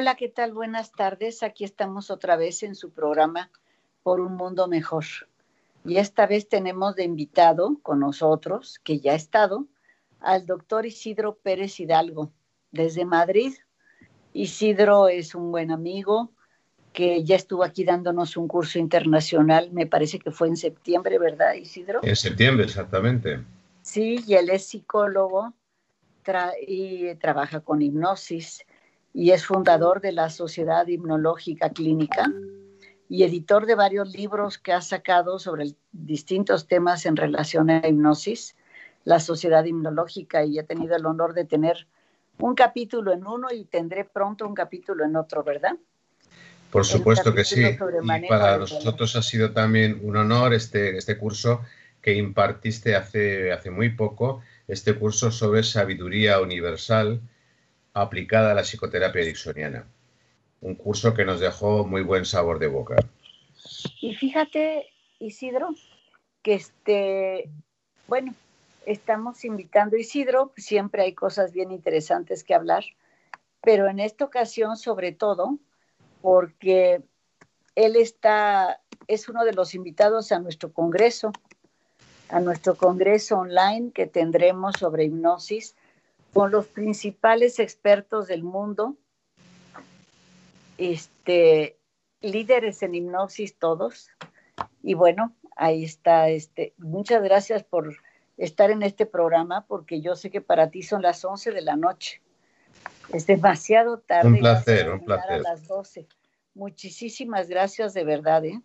Hola, ¿qué tal? Buenas tardes. Aquí estamos otra vez en su programa Por un Mundo Mejor. Y esta vez tenemos de invitado con nosotros, que ya ha estado, al doctor Isidro Pérez Hidalgo, desde Madrid. Isidro es un buen amigo que ya estuvo aquí dándonos un curso internacional, me parece que fue en septiembre, ¿verdad, Isidro? En septiembre, exactamente. Sí, y él es psicólogo y trabaja con hipnosis y es fundador de la Sociedad Hipnológica Clínica y editor de varios libros que ha sacado sobre distintos temas en relación a hipnosis, la Sociedad Hipnológica, y he tenido el honor de tener un capítulo en uno y tendré pronto un capítulo en otro, ¿verdad? Por supuesto que sí. Y para nosotros ha sido también un honor este, este curso que impartiste hace, hace muy poco, este curso sobre sabiduría universal aplicada a la psicoterapia ericksoniana. Un curso que nos dejó muy buen sabor de boca. Y fíjate, Isidro, que este, bueno, estamos invitando a Isidro, siempre hay cosas bien interesantes que hablar, pero en esta ocasión sobre todo porque él está, es uno de los invitados a nuestro congreso, a nuestro congreso online que tendremos sobre hipnosis con los principales expertos del mundo, este, líderes en hipnosis todos. Y bueno, ahí está. Este, muchas gracias por estar en este programa, porque yo sé que para ti son las 11 de la noche. Es demasiado tarde. Un placer, un placer. A las 12. Muchísimas gracias de verdad. ¿eh?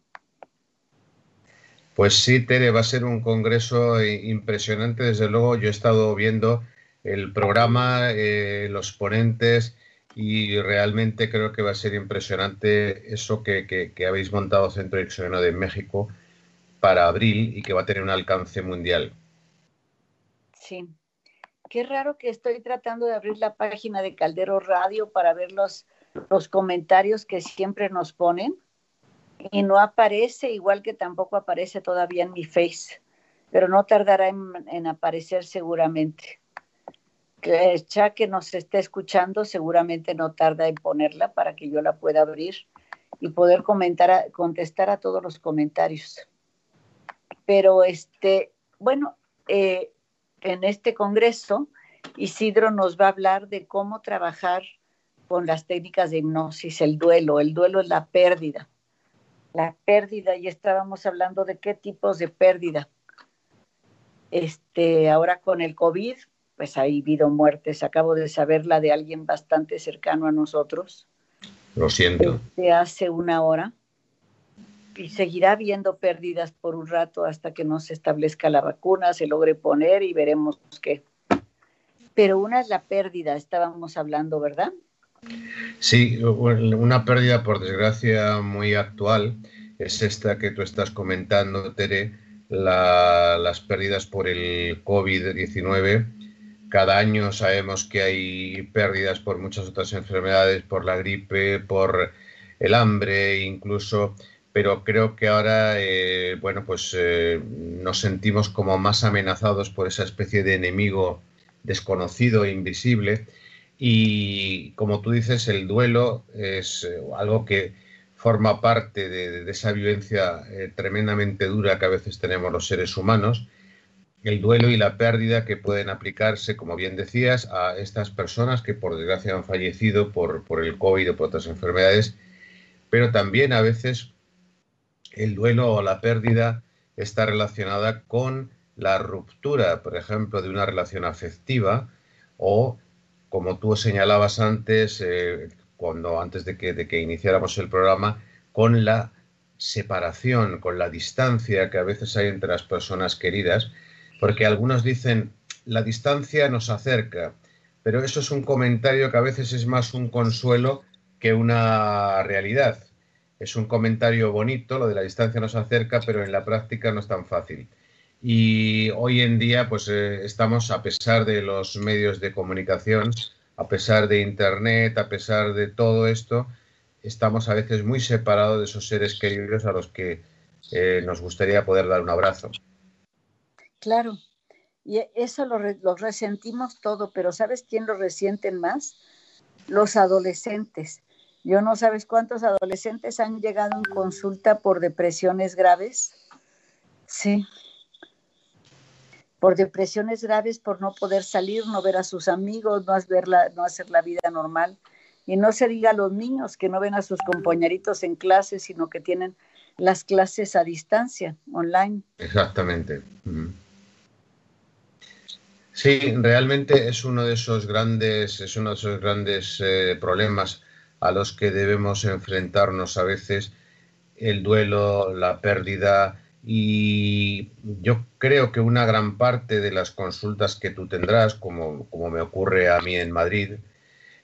Pues sí, Tere, va a ser un congreso impresionante. Desde luego, yo he estado viendo el programa, eh, los ponentes y realmente creo que va a ser impresionante eso que, habéis montado Centro Exoeno de México para abril y que va a tener un alcance mundial. Sí. Qué raro que estoy tratando de abrir la página de Caldero Radio para ver los, los comentarios que siempre nos ponen y no aparece, igual que tampoco aparece todavía en mi face, pero no tardará en aparecer seguramente ya que nos esté escuchando seguramente no tarda en ponerla para que yo la pueda abrir y poder comentar contestar a todos los comentarios. Pero este, bueno, eh, en este congreso Isidro nos va a hablar de cómo trabajar con las técnicas de hipnosis, el duelo. El duelo es la pérdida. La pérdida, y estábamos hablando de qué tipos de pérdida. Este, ahora con el COVID, pues ha habido muertes. Acabo de saber la de alguien bastante cercano a nosotros. Lo siento. De hace una hora. Y seguirá habiendo pérdidas por un rato hasta que no se establezca la vacuna, se logre poner y veremos qué. Pero una es la pérdida, estábamos hablando, ¿verdad? Sí, una pérdida por desgracia muy actual es esta que tú estás comentando, Tere, las pérdidas por el COVID-19 cada año sabemos que hay pérdidas por muchas otras enfermedades, por la gripe, por el hambre incluso, pero creo que ahora, eh, bueno, pues eh, nos sentimos como más amenazados por esa especie de enemigo desconocido e invisible. Y como tú dices, el duelo es eh, algo que forma parte de, esa vivencia tremendamente dura que a veces tenemos los seres humanos el duelo y la pérdida que pueden aplicarse, como bien decías, a estas personas que por desgracia han fallecido por, por el COVID o por otras enfermedades, pero también a veces el duelo o la pérdida está relacionada con la ruptura, por ejemplo, de una relación afectiva o, como tú señalabas antes, eh, cuando antes de que, de que iniciáramos el programa, con la separación, con la distancia que a veces hay entre las personas queridas porque algunos dicen, la distancia nos acerca, pero eso es un comentario que a veces es más un consuelo que una realidad. Es un comentario bonito, lo de la distancia nos acerca, pero en la práctica no es tan fácil. Y hoy en día, pues eh, estamos, a pesar de los medios de comunicación, a pesar de Internet, a pesar de todo esto, estamos a veces muy separados de esos seres queridos a los que eh, nos gustaría poder dar un abrazo. Claro, y eso lo, resentimos todo, pero ¿sabes quién lo resienten más? Los adolescentes. Yo no sabes cuántos adolescentes han llegado en consulta por depresiones graves. Sí. Por depresiones graves, por no poder salir, no ver a sus amigos, no hacer la, vida normal. Y no se diga a los niños que no ven a sus compañeritos en clases, sino que tienen las clases a distancia, online. Exactamente. Sí, realmente es uno de esos grandes, es uno de esos grandes eh, problemas a los que debemos enfrentarnos a veces, el duelo, la pérdida, y yo creo que una gran parte de las consultas que tú tendrás, como, como me ocurre a mí en Madrid,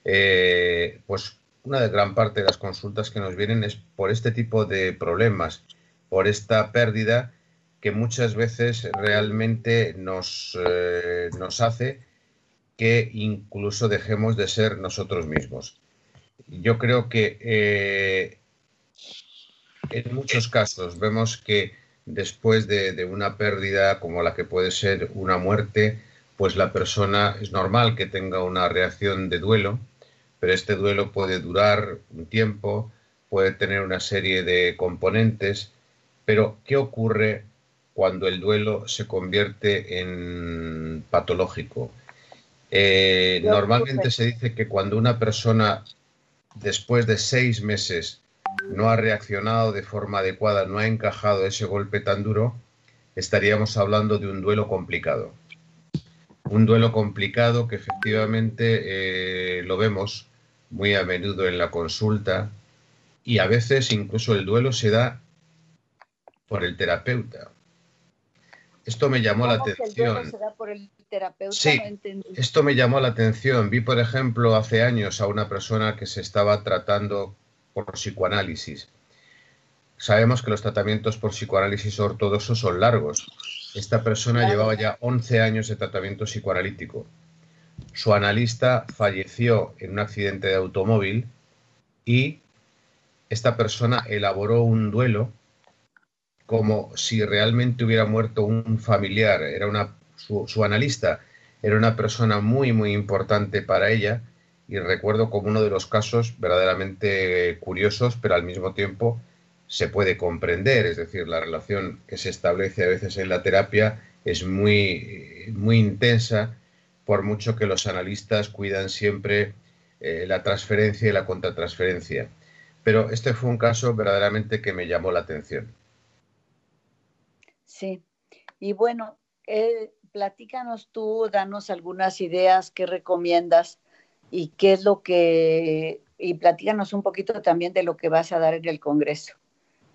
eh, pues una de gran parte de las consultas que nos vienen es por este tipo de problemas, por esta pérdida que muchas veces realmente nos, eh, nos hace que incluso dejemos de ser nosotros mismos. Yo creo que eh, en muchos casos vemos que después de, de, una pérdida como la que puede ser una muerte, pues la persona es normal que tenga una reacción de duelo, pero este duelo puede durar un tiempo, puede tener una serie de componentes, pero ¿qué ocurre cuando el duelo se convierte en patológico? Eh, normalmente se dice que cuando una persona después de seis meses no ha reaccionado de forma adecuada, no ha encajado ese golpe tan duro, estaríamos hablando de un duelo complicado. Un duelo complicado que efectivamente eh, lo vemos muy a menudo en la consulta y a veces incluso el duelo se da por el terapeuta. Esto me llamó la atención. sí, esto me llamó la atención. Vi, por ejemplo, hace años a una persona que se estaba tratando por psicoanálisis. Sabemos que los tratamientos por psicoanálisis ortodoxos son largos. Esta persona llevaba ya 11 años de tratamiento psicoanalítico su analista falleció en un accidente de automóvil y esta persona elaboró un duelo como si realmente hubiera muerto un familiar. Era una, su, analista era una persona muy, muy importante para ella y recuerdo como uno de los casos verdaderamente curiosos, pero al mismo tiempo se puede comprender, es decir, la relación que se establece a veces en la terapia es muy, muy intensa por mucho que los analistas cuidan siempre eh, la transferencia y la contratransferencia. Pero este fue un caso verdaderamente que me llamó la atención. Sí, y bueno, eh, platícanos tú, danos algunas ideas, qué recomiendas y qué es lo que, y platícanos un poquito también de lo que vas a dar en el Congreso.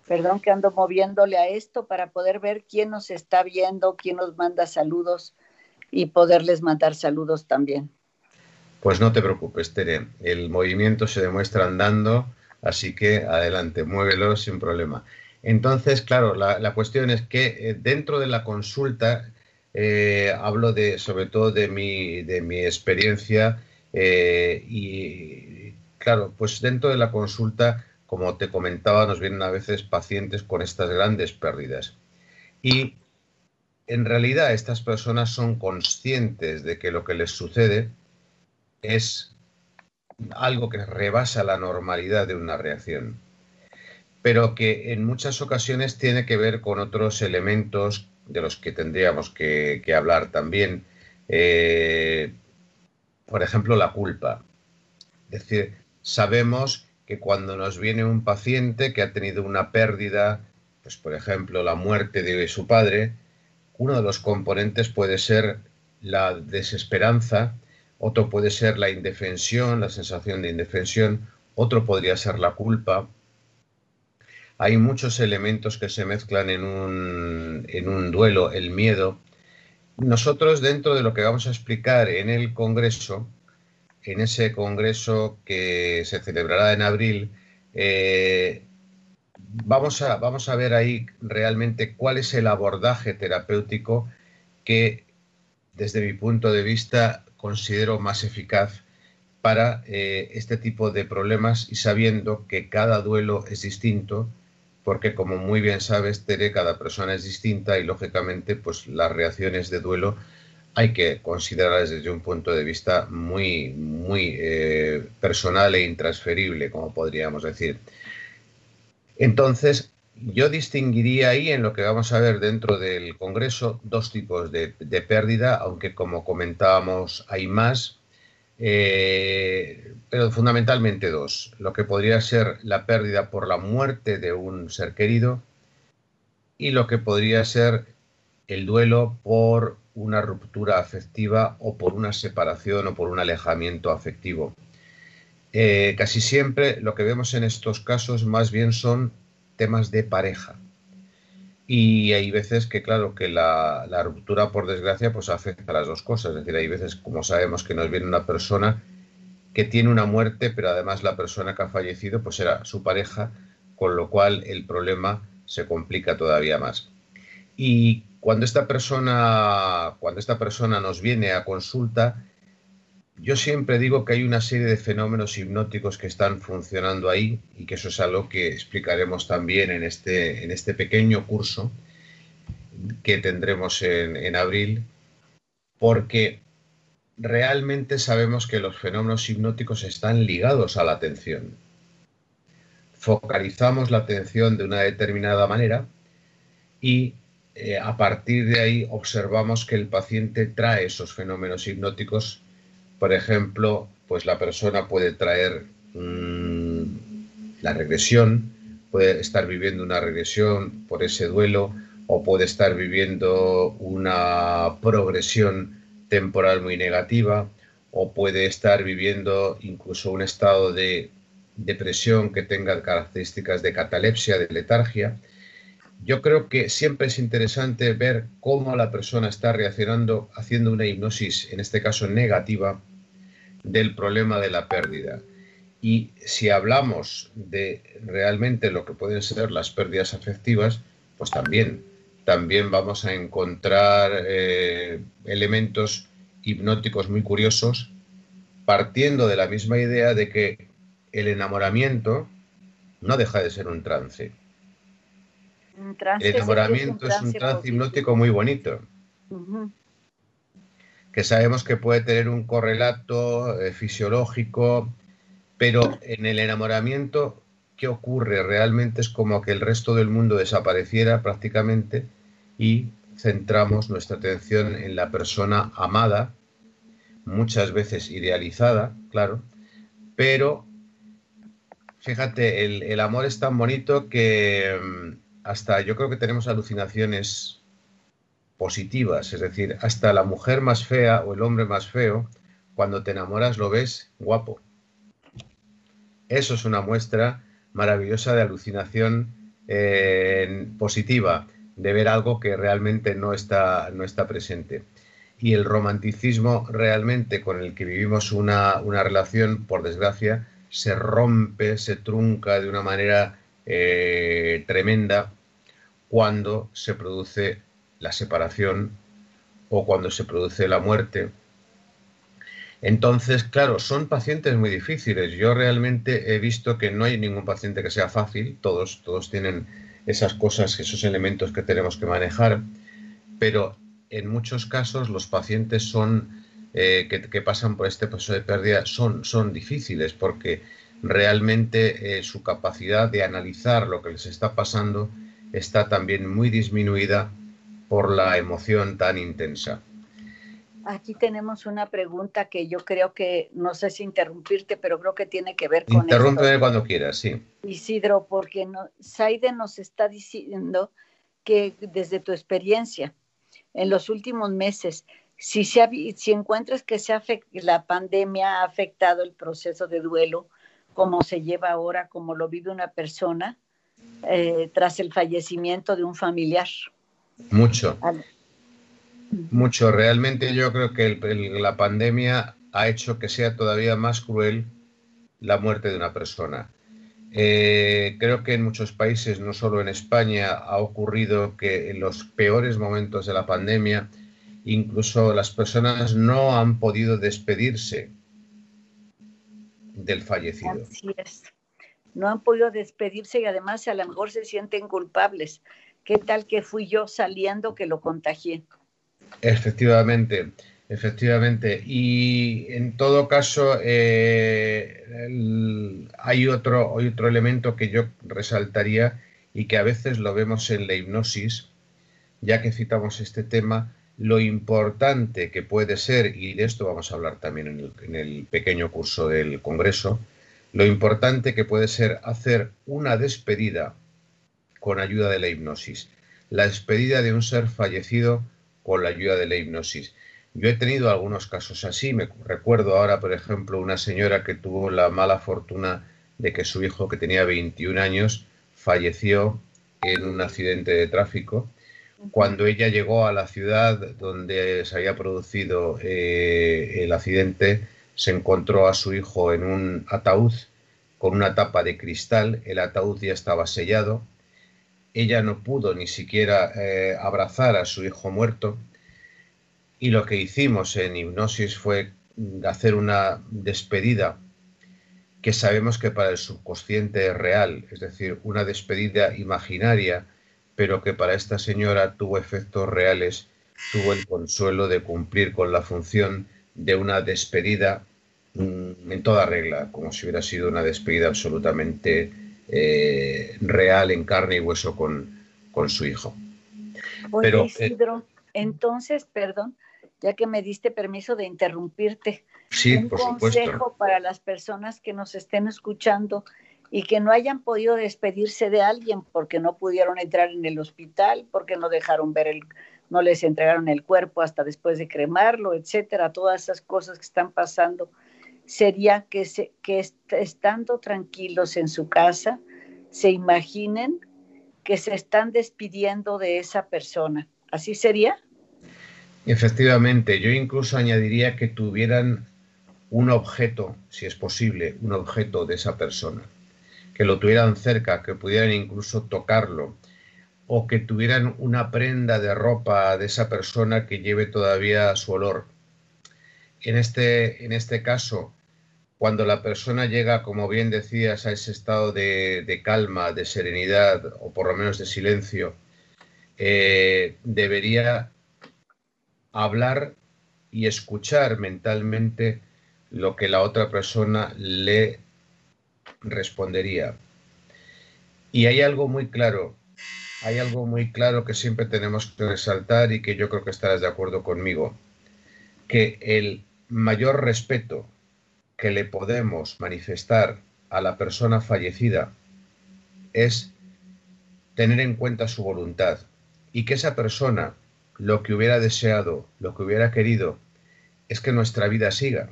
Perdón que ando moviéndole a esto para poder ver quién nos está viendo, quién nos manda saludos y poderles mandar saludos también. Pues no te preocupes, Tere. El movimiento se demuestra andando, así que adelante, muévelo sin problema. Entonces, claro, la, cuestión es que eh, dentro de la consulta eh, hablo de, sobre todo de mi, de mi experiencia eh, y, claro, pues dentro de la consulta, como te comentaba, nos vienen a veces pacientes con estas grandes pérdidas. Y en realidad estas personas son conscientes de que lo que les sucede es algo que rebasa la normalidad de una reacción, pero que en muchas ocasiones tiene que ver con otros elementos de los que tendríamos que, hablar también. Eh, por ejemplo, la culpa. Es decir, sabemos que cuando nos viene un paciente que ha tenido una pérdida, pues por ejemplo la muerte de su padre, uno de los componentes puede ser la desesperanza, otro puede ser la indefensión, la sensación de indefensión, otro podría ser la culpa. Hay muchos elementos que se mezclan en un, en un duelo, el miedo. Nosotros dentro de lo que vamos a explicar en el Congreso, en ese Congreso que se celebrará en abril, eh, vamos a, vamos a ver ahí realmente cuál es el abordaje terapéutico que desde mi punto de vista considero más eficaz para eh, este tipo de problemas y sabiendo que cada duelo es distinto, porque como muy bien sabes, Tere, cada persona es distinta y lógicamente pues las reacciones de duelo hay que considerarlas desde un punto de vista muy, muy eh, personal e intransferible, como podríamos decir. Entonces, yo distinguiría ahí en lo que vamos a ver dentro del Congreso dos tipos de, pérdida, aunque como comentábamos hay más, eh, pero fundamentalmente dos. Lo que podría ser la pérdida por la muerte de un ser querido y lo que podría ser el duelo por una ruptura afectiva o por una separación o por un alejamiento afectivo. Eh, casi siempre lo que vemos en estos casos más bien son temas de pareja. Y hay veces que, claro, que la, ruptura, por desgracia, pues afecta a las dos cosas. Es decir, hay veces, como sabemos, que nos viene una persona que tiene una muerte, pero además la persona que ha fallecido, pues era su pareja, con lo cual el problema se complica todavía más. Y cuando esta persona, cuando esta persona nos viene a consulta, yo siempre digo que hay una serie de fenómenos hipnóticos que están funcionando ahí y que eso es algo que explicaremos también en este, en este pequeño curso que tendremos en, en abril, porque realmente sabemos que los fenómenos hipnóticos están ligados a la atención. Focalizamos la atención de una determinada manera y eh, a partir de ahí observamos que el paciente trae esos fenómenos hipnóticos. Por ejemplo, pues la persona puede traer mm, la regresión, puede estar viviendo una regresión por ese duelo o puede estar viviendo una progresión temporal muy negativa o puede estar viviendo incluso un estado de depresión que tenga características de catalepsia, de letargia yo creo que siempre es interesante ver cómo la persona está reaccionando haciendo una hipnosis, en este caso negativa, del problema de la pérdida. Y si hablamos de realmente lo que pueden ser las pérdidas afectivas, pues también, también vamos a encontrar eh, elementos hipnóticos muy curiosos, partiendo de la misma idea de que el enamoramiento no deja de ser un trance el enamoramiento es un trance, hipnótico muy bonito. Que sabemos que puede tener un correlato eh, fisiológico, pero en el enamoramiento, ¿qué ocurre? Realmente es como que el resto del mundo desapareciera prácticamente y centramos nuestra atención en la persona amada, muchas veces idealizada, claro, pero fíjate, el amor es tan bonito que mm, hasta yo creo que tenemos alucinaciones positivas, es decir, hasta la mujer más fea o el hombre más feo, cuando te enamoras lo ves guapo. Eso es una muestra maravillosa de alucinación eh, positiva, de ver algo que realmente no está, no está presente. Y el romanticismo realmente con el que vivimos una, relación, por desgracia, se rompe, se trunca de una manera eh, tremenda cuando se produce la separación o cuando se produce la muerte. Entonces, claro, son pacientes muy difíciles. Yo realmente he visto que no hay ningún paciente que sea fácil, todos, todos tienen esas cosas, esos elementos que tenemos que manejar, pero en muchos casos los pacientes son eh, que, pasan por este proceso de pérdida son, son difíciles porque realmente eh, su capacidad de analizar lo que les está pasando está también muy disminuida por la emoción tan intensa. Aquí tenemos una pregunta que yo creo que, no sé si interrumpirte, pero creo que tiene que ver con Interrúmpeme cuando quieras, sí. Isidro, porque no, Saide nos está diciendo que desde tu experiencia en los últimos meses, si, se si encuentras que se la pandemia ha afectado el proceso de duelo, como se lleva ahora, como lo vive una persona, eh, tras el fallecimiento de un familiar. Mucho. Mucho. Realmente yo creo que la pandemia ha hecho que sea todavía más cruel la muerte de una persona. Eh, creo que en muchos países, no solo en España, ha ocurrido que en los peores momentos de la pandemia, incluso las personas no han podido despedirse del fallecido. Así es no han podido despedirse y además a lo mejor se sienten culpables. ¿Qué tal que fui yo saliendo que lo contagié? Efectivamente, efectivamente. Y en todo caso, eh, hay, otro, hay otro elemento que yo resaltaría y que a veces lo vemos en la hipnosis, ya que citamos este tema, lo importante que puede ser, y de esto vamos a hablar también en el, en el pequeño curso del Congreso, lo importante que puede ser hacer una despedida con ayuda de la hipnosis. La despedida de un ser fallecido con la ayuda de la hipnosis. Yo he tenido algunos casos así. Me recuerdo ahora, por ejemplo, una señora que tuvo la mala fortuna de que su hijo, que tenía 21 años, falleció en un accidente de tráfico. Cuando ella llegó a la ciudad donde se había producido eh, el accidente, se encontró a su hijo en un ataúd con una tapa de cristal. El ataúd ya estaba sellado ella no pudo ni siquiera eh, abrazar a su hijo muerto y lo que hicimos en hipnosis fue hacer una despedida que sabemos que para el subconsciente es real, es decir, una despedida imaginaria, pero que para esta señora tuvo efectos reales, tuvo el consuelo de cumplir con la función de una despedida en toda regla, como si hubiera sido una despedida absolutamente eh, real en carne y hueso con, con su hijo. Pero, eh, Isidro, entonces, perdón, ya que me diste permiso de interrumpirte, sí, un por consejo para las personas que nos estén escuchando y que no hayan podido despedirse de alguien porque no pudieron entrar en el hospital, porque no dejaron ver el, no les entregaron el cuerpo hasta después de cremarlo, etcétera, todas esas cosas que están pasando sería que, se, que estando tranquilos en su casa, se imaginen que se están despidiendo de esa persona. ¿Así sería? Efectivamente, yo incluso añadiría que tuvieran un objeto, si es posible, un objeto de esa persona, que lo tuvieran cerca, que pudieran incluso tocarlo, o que tuvieran una prenda de ropa de esa persona que lleve todavía su olor. En este, en este caso, cuando la persona llega, como bien decías, a ese estado de, calma, de serenidad o por lo menos de silencio, eh, debería hablar y escuchar mentalmente lo que la otra persona le respondería. Y hay algo muy claro, hay algo muy claro que siempre tenemos que resaltar y que yo creo que estarás de acuerdo conmigo, que el mayor respeto que le podemos manifestar a la persona fallecida es tener en cuenta su voluntad y que esa persona lo que hubiera deseado, lo que hubiera querido, es que nuestra vida siga.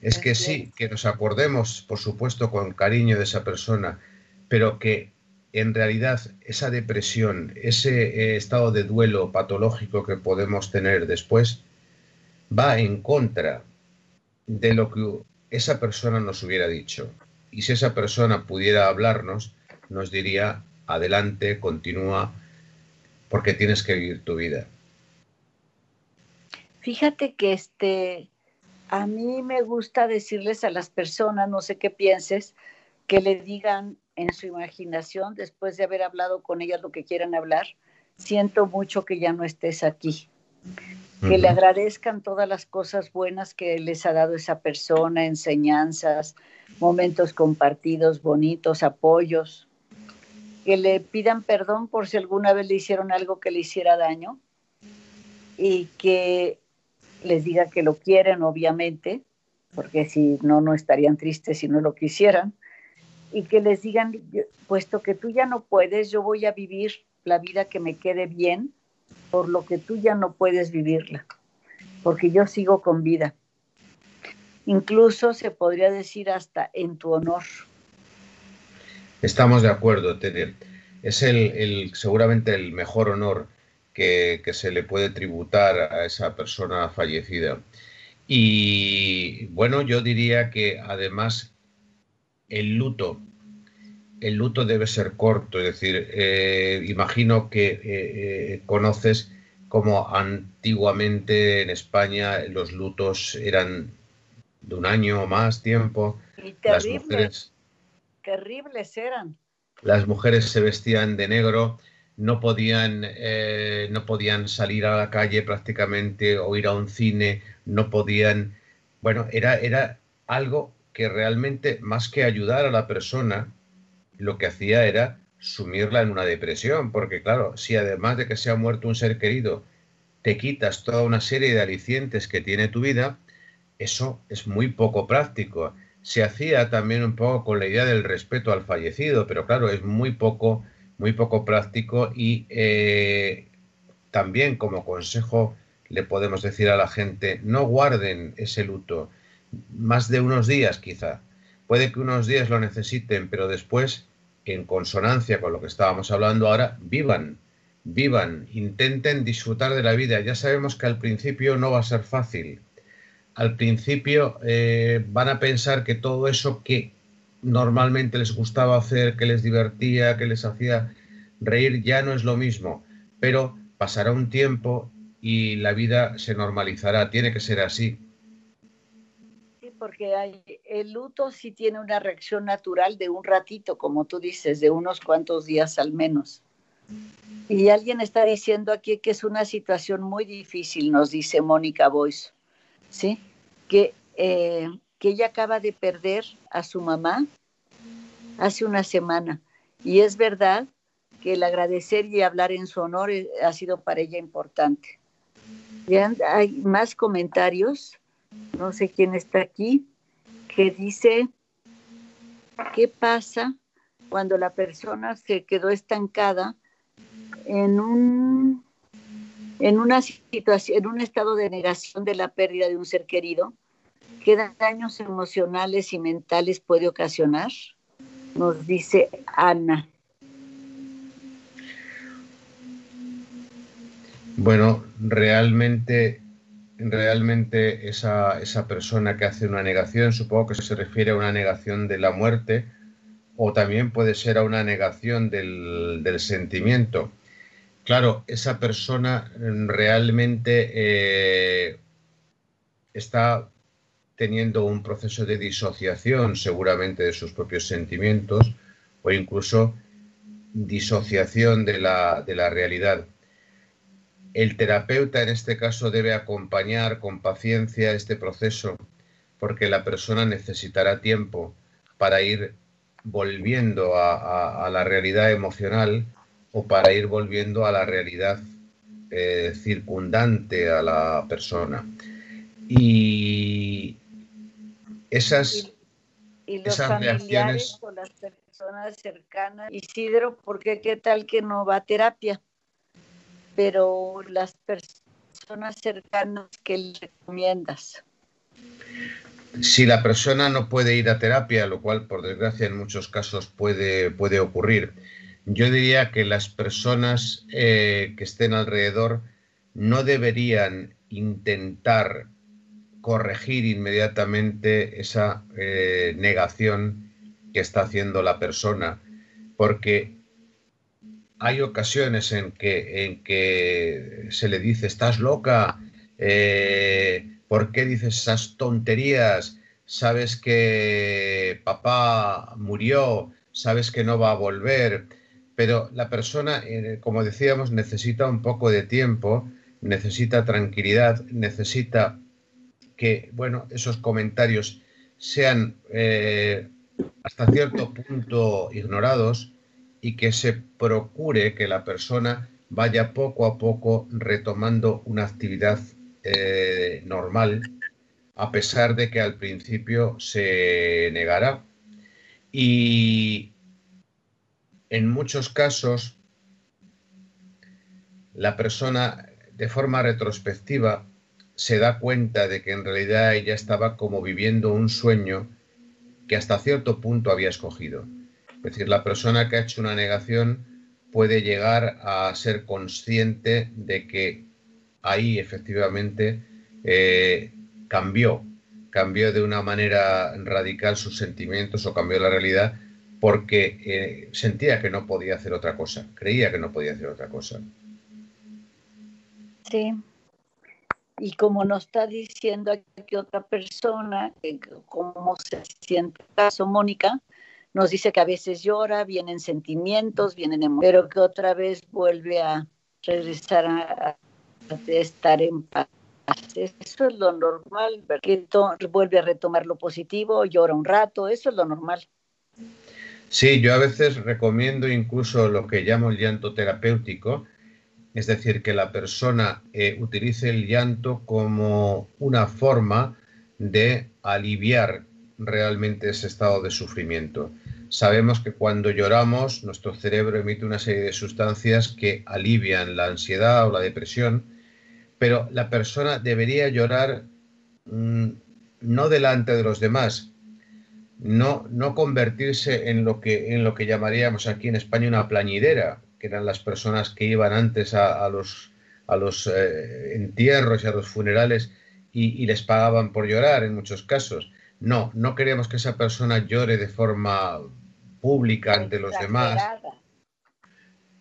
Es que sí, que nos acordemos, por supuesto, con cariño de esa persona, pero que en realidad esa depresión, ese eh, estado de duelo patológico que podemos tener después, va en contra de lo que esa persona nos hubiera dicho. Y si esa persona pudiera hablarnos, nos diría, adelante, continúa, porque tienes que vivir tu vida. Fíjate que este, a mí me gusta decirles a las personas, no sé qué pienses, que le digan en su imaginación, después de haber hablado con ellas lo que quieran hablar, siento mucho que ya no estés aquí que le agradezcan todas las cosas buenas que les ha dado esa persona, enseñanzas, momentos compartidos, bonitos, apoyos, que le pidan perdón por si alguna vez le hicieron algo que le hiciera daño y que les diga que lo quieren, obviamente, porque si no, no estarían tristes si no lo quisieran, y que les digan, puesto que tú ya no puedes, yo voy a vivir la vida que me quede bien por lo que tú ya no puedes vivirla, porque yo sigo con vida. Incluso se podría decir hasta en tu honor. Estamos de acuerdo, Tere. Es el, seguramente el mejor honor que, que se le puede tributar a esa persona fallecida. Y bueno, yo diría que además el luto el luto debe ser corto, es decir, eh, imagino que eh, eh, conoces cómo antiguamente en España los lutos eran de un año o más tiempo. Y las mujeres, terribles eran. Las mujeres se vestían de negro, no podían, eh, no podían salir a la calle prácticamente o ir a un cine, no podían, bueno, era, era algo que realmente más que ayudar a la persona, lo que hacía era sumirla en una depresión, porque claro, si además de que se ha muerto un ser querido, te quitas toda una serie de alicientes que tiene tu vida, eso es muy poco práctico. Se hacía también un poco con la idea del respeto al fallecido, pero claro, es muy poco muy poco práctico y eh, también como consejo le podemos decir a la gente, no guarden ese luto más de unos días quizá. Puede que unos días lo necesiten, pero después, en consonancia con lo que estábamos hablando ahora, vivan, vivan, intenten disfrutar de la vida. Ya sabemos que al principio no va a ser fácil. Al principio eh, van a pensar que todo eso que normalmente les gustaba hacer, que les divertía, que les hacía reír, ya no es lo mismo, pero pasará un tiempo y la vida se normalizará, tiene que ser así. Porque hay, el luto sí tiene una reacción natural de un ratito, como tú dices, de unos cuantos días al menos. Y alguien está diciendo aquí que es una situación muy difícil, nos dice Mónica Boyce, ¿sí? Que eh, que ella acaba de perder a su mamá hace una semana. Y es verdad que el agradecer y hablar en su honor eh, ha sido para ella importante. Ya hay más comentarios, no sé quién está aquí, que dice, ¿qué pasa cuando la persona se quedó estancada en un, en una situación, en un estado de negación de la pérdida de un ser querido? ¿Qué daños emocionales y mentales puede ocasionar? Nos dice Ana. Bueno, realmente, realmente esa, esa, persona que hace una negación, supongo que se refiere a una negación de la muerte o también puede ser a una negación del, del sentimiento. Claro, esa persona realmente eh, está teniendo un proceso de disociación seguramente de sus propios sentimientos o incluso disociación de la, de la realidad. El terapeuta en este caso debe acompañar con paciencia este proceso porque la persona necesitará tiempo para ir volviendo a, la realidad emocional o para ir volviendo a la realidad eh, circundante a la persona. Y esas, y, los familiares o las personas cercanas, Isidro, porque qué tal que no va a terapia? Pero las personas cercanas que le recomiendas. Si la persona no puede ir a terapia, lo cual por desgracia en muchos casos puede, puede ocurrir, yo diría que las personas eh, que estén alrededor no deberían intentar corregir inmediatamente esa eh, negación que está haciendo la persona, porque hay ocasiones en que, en que se le dice, estás loca, eh, ¿por qué dices esas tonterías? Sabes que papá murió, sabes que no va a volver, pero la persona, eh, como decíamos, necesita un poco de tiempo, necesita tranquilidad, necesita que, bueno, esos comentarios sean eh, hasta cierto punto ignorados y que se procure que la persona vaya poco a poco retomando una actividad eh, normal, a pesar de que al principio se negará. Y en muchos casos, la persona de forma retrospectiva se da cuenta de que en realidad ella estaba como viviendo un sueño que hasta cierto punto había escogido. Es decir, la persona que ha hecho una negación puede llegar a ser consciente de que ahí efectivamente eh, cambió, cambió de una manera radical sus sentimientos o cambió la realidad porque eh, sentía que no podía hacer otra cosa, creía que no podía hacer otra cosa. Sí, y como nos está diciendo aquí otra persona, cómo se siente caso Mónica, nos dice que a veces llora, vienen sentimientos, vienen emociones, pero que otra vez vuelve a regresar a, estar en paz. Eso es lo normal, que vuelve a retomar lo positivo, llora un rato, eso es lo normal. Sí, yo a veces recomiendo incluso lo que llamo el llanto terapéutico, es decir, que la persona eh, utilice el llanto como una forma de aliviar realmente ese estado de sufrimiento. Sabemos que cuando lloramos nuestro cerebro emite una serie de sustancias que alivian la ansiedad o la depresión, pero la persona debería llorar mm, no delante de los demás, no, no convertirse en lo, que, en lo que llamaríamos aquí en España una plañidera, que eran las personas que iban antes a, los, a los eh, entierros y a los funerales y, les pagaban por llorar en muchos casos. No, no queremos que esa persona llore de forma pública ante los demás.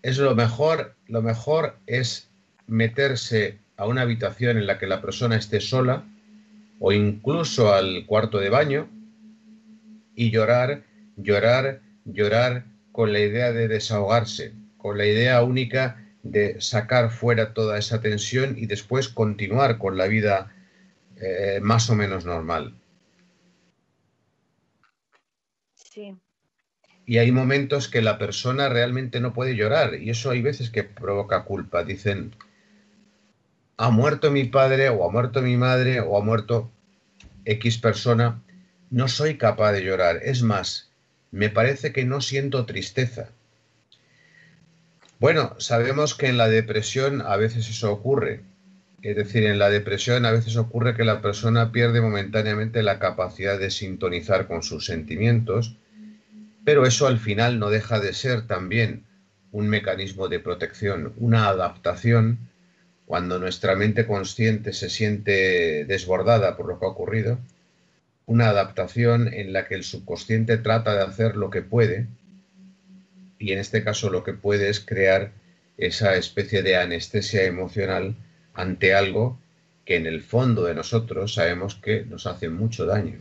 Es lo mejor, lo mejor es meterse a una habitación en la que la persona esté sola o incluso al cuarto de baño y llorar, llorar, llorar con la idea de desahogarse, con la idea única de sacar fuera toda esa tensión y después continuar con la vida eh, más o menos normal. Y hay momentos que la persona realmente no puede llorar y eso hay veces que provoca culpa. Dicen, ha muerto mi padre o ha muerto mi madre o ha muerto X persona, no soy capaz de llorar. Es más, me parece que no siento tristeza. Bueno, sabemos que en la depresión a veces eso ocurre. Es decir, en la depresión a veces ocurre que la persona pierde momentáneamente la capacidad de sintonizar con sus sentimientos, pero eso al final no deja de ser también un mecanismo de protección, una adaptación cuando nuestra mente consciente se siente desbordada por lo que ha ocurrido, una adaptación en la que el subconsciente trata de hacer lo que puede, y en este caso lo que puede es crear esa especie de anestesia emocional ante algo que en el fondo de nosotros sabemos que nos hace mucho daño.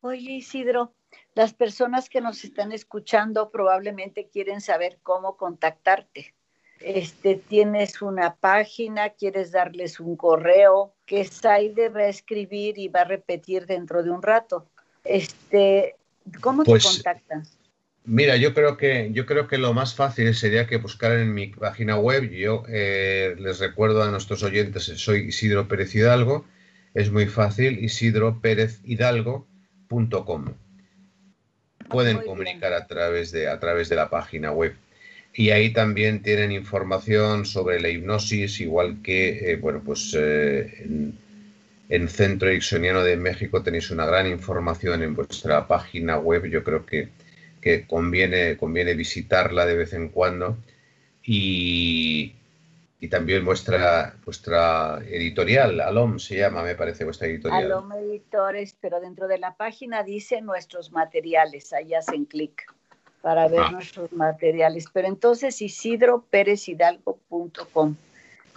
Oye, Isidro, las personas que nos están escuchando probablemente quieren saber cómo contactarte. Este, tienes una página, quieres darles un correo que Saide va a escribir y va a repetir dentro de un rato. Este, ¿Cómo te pues, contactan? Mira, yo creo que yo creo que lo más fácil sería que buscaran en mi página web. Yo eh, les recuerdo a nuestros oyentes, soy Isidro Pérez Hidalgo. Es muy fácil, isidroperezhidalgo.com. Pueden comunicar a través de a través de la página web. Y ahí también tienen información sobre la hipnosis, igual que, eh, bueno, pues eh, en, en, Centro Ericksoniano de México tenéis una gran información en vuestra página web. Yo creo que que conviene, conviene visitarla de vez en cuando y, también vuestra, vuestra editorial, Alom se llama, me parece vuestra editorial. Alom Editores, pero dentro de la página dice nuestros materiales, ahí hacen clic para ver ah. nuestros materiales. Pero entonces isidroperezhidalgo.com,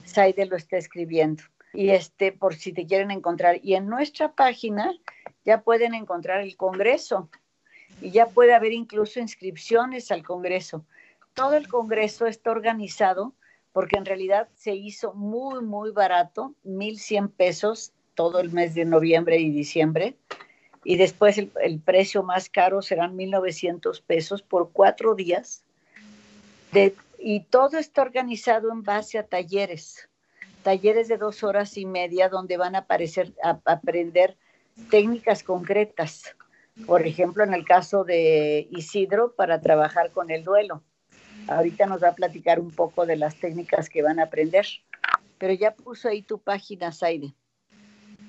Saide lo está escribiendo. Y este, por si te quieren encontrar. Y en nuestra página ya pueden encontrar el Congreso y ya puede haber incluso inscripciones al Congreso. Todo el Congreso está organizado porque en realidad se hizo muy, muy barato, 1.100 pesos todo el mes de noviembre y diciembre. Y después el, precio más caro serán 1.900 pesos por cuatro días. y todo está organizado en base a talleres, talleres de dos horas y media donde van a, aparecer, a aprender técnicas concretas por ejemplo, en el caso de Isidro, para trabajar con el duelo. Ahorita nos va a platicar un poco de las técnicas que van a aprender, pero ya puso ahí tu página, Saide.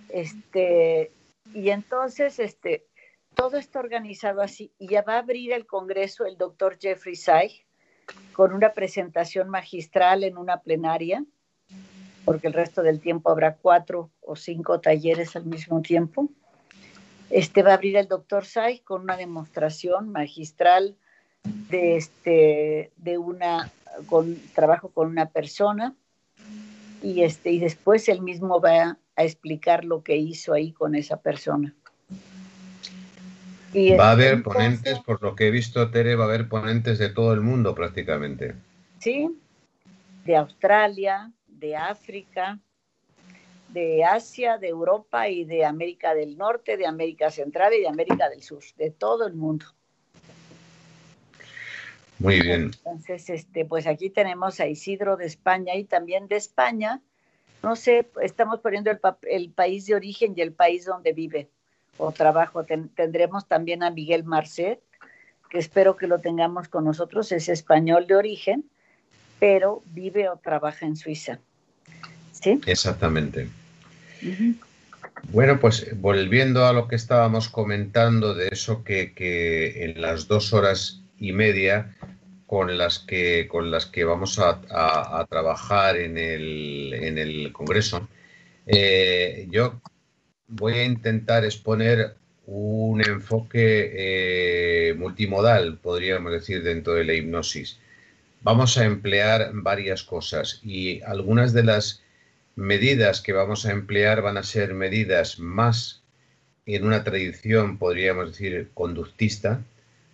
Este, y entonces, este, todo está organizado así y ya va a abrir el congreso el doctor Jeffrey Say con una presentación magistral en una plenaria, porque el resto del tiempo habrá cuatro o cinco talleres al mismo tiempo. Este va a abrir el doctor Sai con una demostración magistral de este de una con trabajo con una persona y este y después él mismo va a explicar lo que hizo ahí con esa persona. va a haber ponentes, por lo que he visto, Tere, va a haber ponentes de todo el mundo prácticamente. Sí, de Australia, de África, de Asia, de Europa y de América del Norte, de América Central y de América del Sur, de todo el mundo. Muy bien. Entonces, este, pues aquí tenemos a Isidro de España y también de España. No sé, estamos poniendo el, el país de origen y el país donde vive o trabajo. tendremos también a Miguel Marcet, que espero que lo tengamos con nosotros. Es español de origen, pero vive o trabaja en Suiza. ¿Sí? Exactamente. Bueno, pues volviendo a lo que estábamos comentando de eso que, en las dos horas y media con las que, con las que vamos a, trabajar en el, en el Congreso, eh, yo voy a intentar exponer un enfoque eh, multimodal, podríamos decir, dentro de la hipnosis. Vamos a emplear varias cosas y algunas de las medidas que vamos a emplear van a ser medidas más en una tradición, podríamos decir, conductista,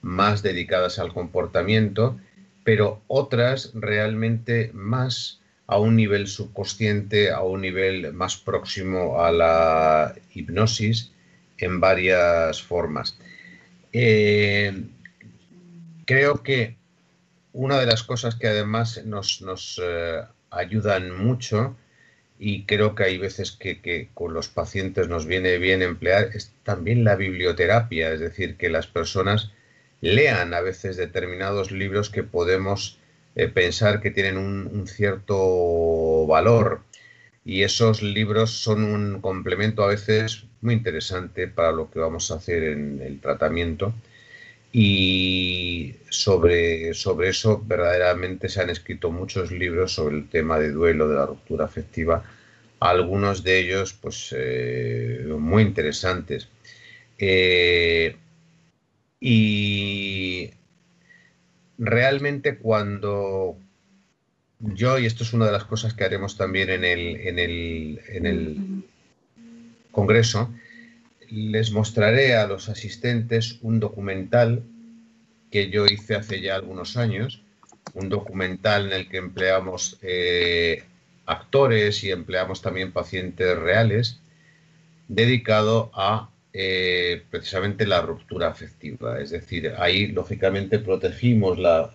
más dedicadas al comportamiento, pero otras realmente más a un nivel subconsciente, a un nivel más próximo a la hipnosis en varias formas. Eh, creo que una de las cosas que además nos, eh, ayudan mucho y creo que hay veces que, con los pacientes nos viene bien emplear es también la biblioterapia, es decir, que las personas lean a veces determinados libros que podemos eh, pensar que tienen un, cierto valor. Y esos libros son un complemento a veces muy interesante para lo que vamos a hacer en el tratamiento. Y sobre, sobre eso verdaderamente se han escrito muchos libros sobre el tema de duelo, de la ruptura afectiva, algunos de ellos pues eh, muy interesantes. Eh, y realmente cuando yo, y esto es una de las cosas que haremos también en el, en el, en el Congreso, les mostraré a los asistentes un documental que yo hice hace ya algunos años, un documental en el que empleamos eh, actores y empleamos también pacientes reales, dedicado a eh, precisamente la ruptura afectiva. Es decir, ahí lógicamente protegimos la,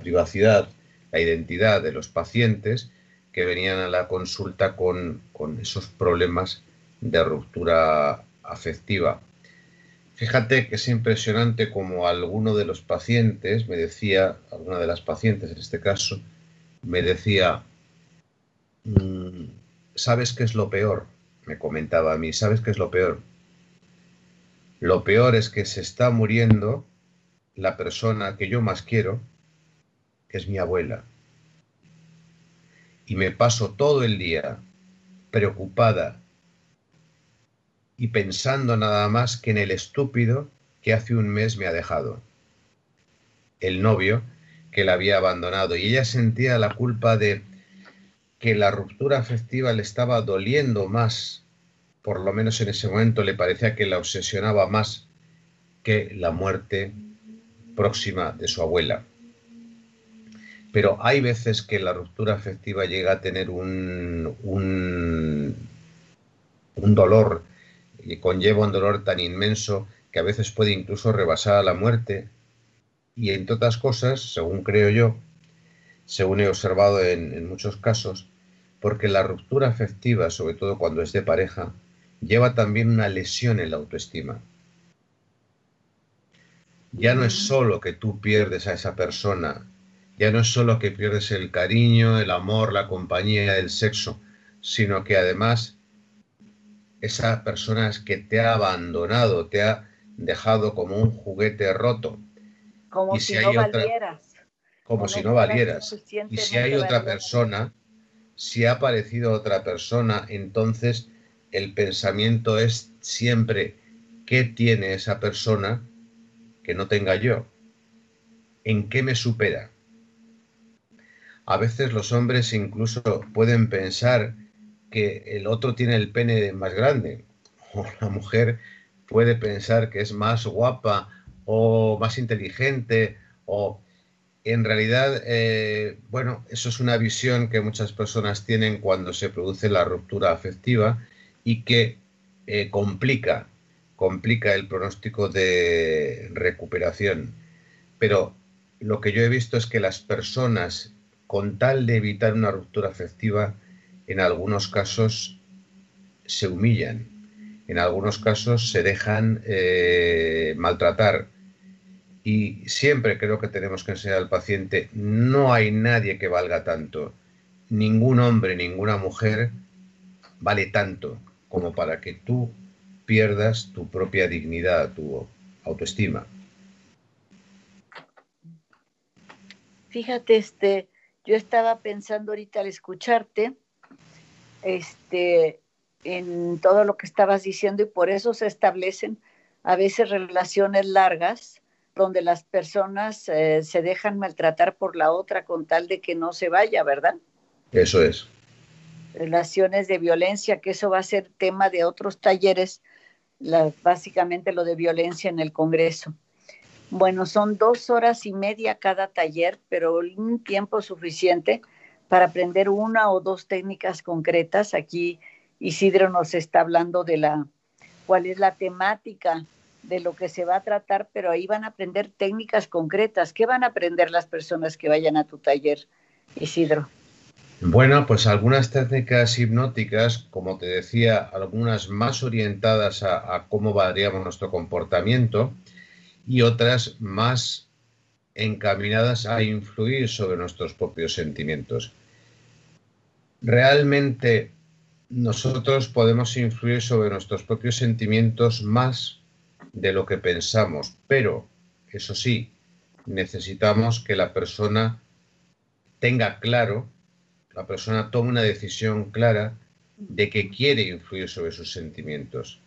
privacidad, la identidad de los pacientes que venían a la consulta con, esos problemas de ruptura afectiva. Fíjate que es impresionante como alguno de los pacientes me decía, alguna de las pacientes en este caso, me decía, mm, ¿sabes qué es lo peor? Me comentaba a mí, ¿sabes qué es lo peor? Lo peor es que se está muriendo la persona que yo más quiero, que es mi abuela. Y me paso todo el día preocupada y pensando nada más que en el estúpido que hace un mes me ha dejado. El novio que la había abandonado y ella sentía la culpa de que la ruptura afectiva le estaba doliendo más por lo menos en ese momento, le parecía que la obsesionaba más que la muerte próxima de su abuela. Pero hay veces que la ruptura afectiva llega a tener un, un, dolor y conlleva un dolor tan inmenso que a veces puede incluso rebasar a la muerte. Y entre otras cosas, según creo yo, según he observado en muchos casos, porque la ruptura afectiva, sobre todo cuando es de pareja, lleva también una lesión en la autoestima. Ya no es solo que tú pierdes a esa persona, ya no es solo que pierdes el cariño, el amor, la compañía, el sexo, sino que además esa persona es que te ha abandonado, te ha dejado como un juguete roto. Como si, no valieras. Como, si no valieras. Y si hay otra persona, si ha aparecido otra persona, entonces el pensamiento es siempre qué tiene esa persona que no tenga yo, en qué me supera. A veces los hombres incluso pueden pensar que el otro tiene el pene más grande, o la mujer puede pensar que es más guapa o más inteligente o en realidad, eh, bueno, eso es una visión que muchas personas tienen cuando se produce la ruptura afectiva y que eh, complica, complica el pronóstico de recuperación. Pero lo que yo he visto es que las personas, con tal de evitar una ruptura afectiva, en algunos casos se humillan, en algunos casos se dejan eh, maltratar. Y siempre creo que tenemos que enseñar al paciente, no hay nadie que valga tanto, ningún hombre, ninguna mujer vale tanto como para que tú pierdas tu propia dignidad, tu autoestima. Fíjate, este, yo estaba pensando ahorita al escucharte, este, en todo lo que estabas diciendo y por eso se establecen a veces relaciones largas donde las personas eh, se dejan maltratar por la otra con tal de que no se vaya, ¿verdad? Eso es. Relaciones de violencia, que eso va a ser tema de otros talleres, básicamente lo de violencia en el Congreso. Bueno, son dos horas y media cada taller, pero un tiempo suficiente para aprender una o dos técnicas concretas. Aquí Isidro nos está hablando de la cuál es la temática de lo que se va a tratar, pero ahí van a aprender técnicas concretas. ¿Qué van a aprender las personas que vayan a tu taller, Isidro? Bueno, pues algunas técnicas hipnóticas, como te decía, algunas más orientadas a, a cómo variamos nuestro comportamiento y otras más encaminadas a influir sobre nuestros propios sentimientos. Realmente nosotros podemos influir sobre nuestros propios sentimientos más de lo que pensamos, pero eso sí, necesitamos que la persona tenga claro, la persona tome una decisión clara de que quiere influir sobre sus sentimientos.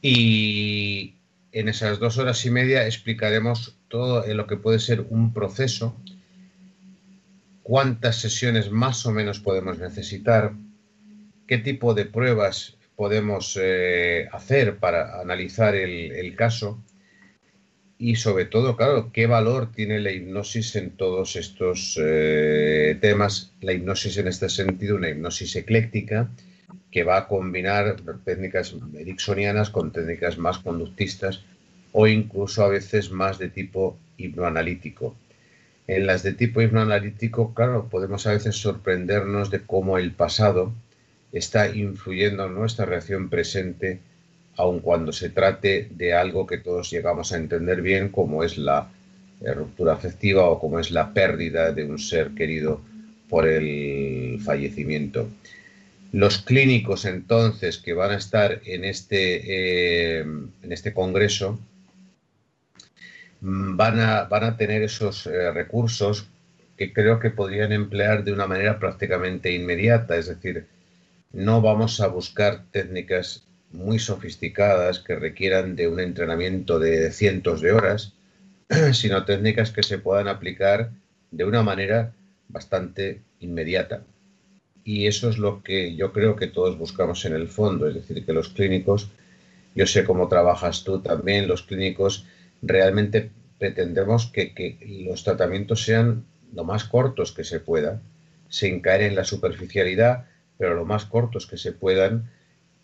Y en esas dos horas y media explicaremos todo lo que puede ser un proceso, cuántas sesiones más o menos podemos necesitar, qué tipo de pruebas podemos eh, hacer para analizar el, caso y sobre todo, claro, qué valor tiene la hipnosis en todos estos eh, temas. La hipnosis en este sentido, una hipnosis ecléctica que va a combinar técnicas ericksonianas con técnicas más conductistas o incluso a veces más de tipo hipnoanalítico. En las de tipo hipnoanalítico, claro, podemos a veces sorprendernos de cómo el pasado está influyendo en nuestra reacción presente, aun cuando se trate de algo que todos llegamos a entender bien, como es la eh, ruptura afectiva o como es la pérdida de un ser querido por el fallecimiento. Los clínicos entonces que van a estar en este, eh, en este congreso mm, van a, van a tener esos eh, recursos que creo que podrían emplear de una manera prácticamente inmediata, es decir, no vamos a buscar técnicas muy sofisticadas que requieran de un entrenamiento de cientos de horas, sino técnicas que se puedan aplicar de una manera bastante inmediata. Y eso es lo que yo creo que todos buscamos en el fondo, es decir, que los clínicos, yo sé cómo trabajas tú también, los clínicos realmente pretendemos que, los tratamientos sean lo más cortos que se pueda, sin caer en la superficialidad, pero lo más cortos que se puedan,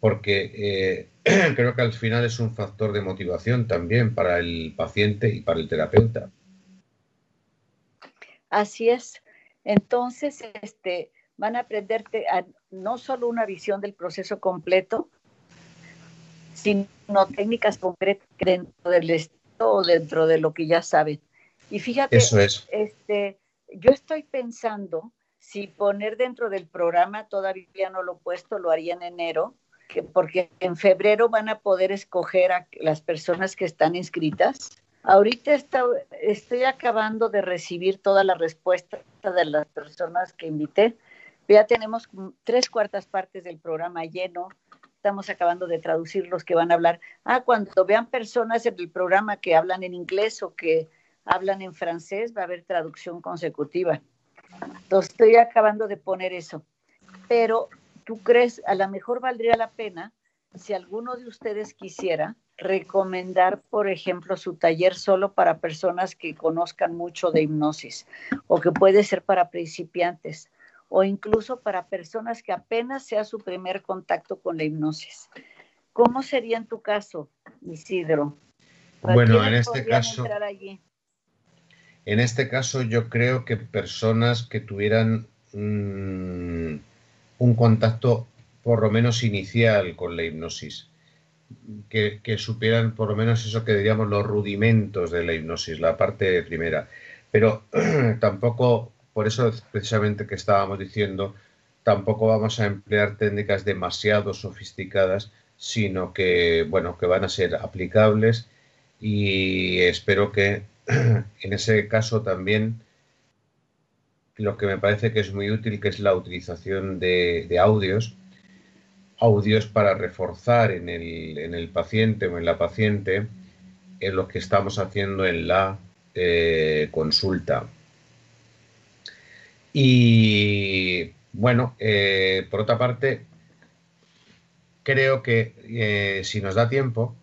porque eh, creo que al final es un factor de motivación también para el paciente y para el terapeuta. Así es. Entonces, este, van a aprenderte no solo una visión del proceso completo, sino técnicas concretas dentro del estado o dentro de lo que ya saben. Y fíjate, Eso es. este, yo estoy pensando si poner dentro del programa, todavía no lo he puesto, lo haría en enero, porque en febrero van a poder escoger a las personas que están inscritas. Ahorita estoy acabando de recibir toda la respuesta de las personas que invité. Ya tenemos tres cuartas partes del programa lleno. Estamos acabando de traducir los que van a hablar. Ah, cuando vean personas en el programa que hablan en inglés o que hablan en francés, va a haber traducción consecutiva. Entonces, estoy acabando de poner eso. Pero tú crees, a lo mejor valdría la pena si alguno de ustedes quisiera recomendar, por ejemplo, su taller solo para personas que conozcan mucho de hipnosis o que puede ser para principiantes o incluso para personas que apenas sea su primer contacto con la hipnosis. ¿Cómo sería en tu caso, Isidro? Bueno, en este caso, en este caso yo creo que personas que tuvieran mm, un contacto por lo menos inicial con la hipnosis, que, supieran por lo menos eso que diríamos los rudimentos de la hipnosis, la parte primera. Pero tampoco, por eso precisamente que estábamos diciendo, tampoco vamos a emplear técnicas demasiado sofisticadas, sino que, bueno, que van a ser aplicables y espero que en ese caso también lo que me parece que es muy útil, que es la utilización de, audios, audios para reforzar en el, paciente o en la paciente en lo que estamos haciendo en la eh, consulta. Y bueno, eh, por otra parte, creo que eh, si nos da tiempo,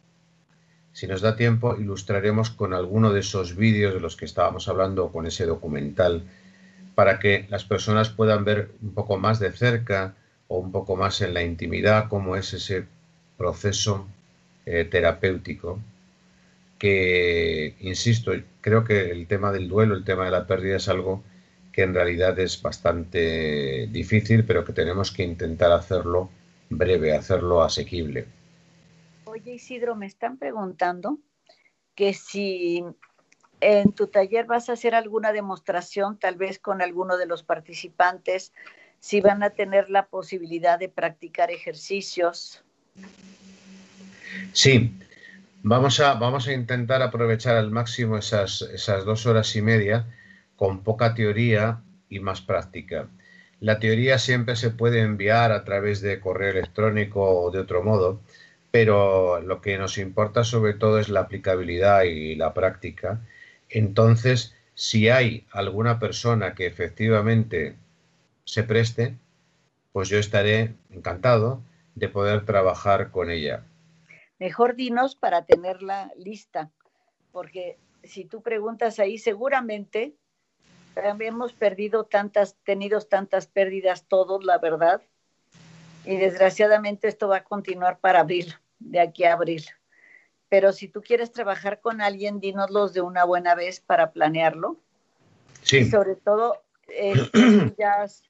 si nos da tiempo, ilustraremos con alguno de esos vídeos de los que estábamos hablando, con ese documental, para que las personas puedan ver un poco más de cerca o un poco más en la intimidad cómo es ese proceso eh, terapéutico que, insisto, creo que el tema del duelo, el tema de la pérdida es algo que en realidad es bastante difícil, pero que tenemos que intentar hacerlo breve, hacerlo asequible. Oye, Isidro, me están preguntando que si en tu taller vas a hacer alguna demostración, tal vez con alguno de los participantes, si van a tener la posibilidad de practicar ejercicios. Sí, vamos a, vamos a intentar aprovechar al máximo esas, esas dos horas y media con poca teoría y más práctica. La teoría siempre se puede enviar a través de correo electrónico o de otro modo, pero lo que nos importa sobre todo es la aplicabilidad y la práctica. Entonces, si hay alguna persona que efectivamente se preste, pues yo estaré encantado de poder trabajar con ella. Mejor dinos para tenerla lista, porque si tú preguntas ahí, seguramente hemos perdido tantas, tenido tantas pérdidas todos, la verdad, y desgraciadamente esto va a continuar para abril de aquí a abril. Pero si tú quieres trabajar con alguien, dínoslos de una buena vez para planearlo. Sí. Y sobre todo, eh, ya has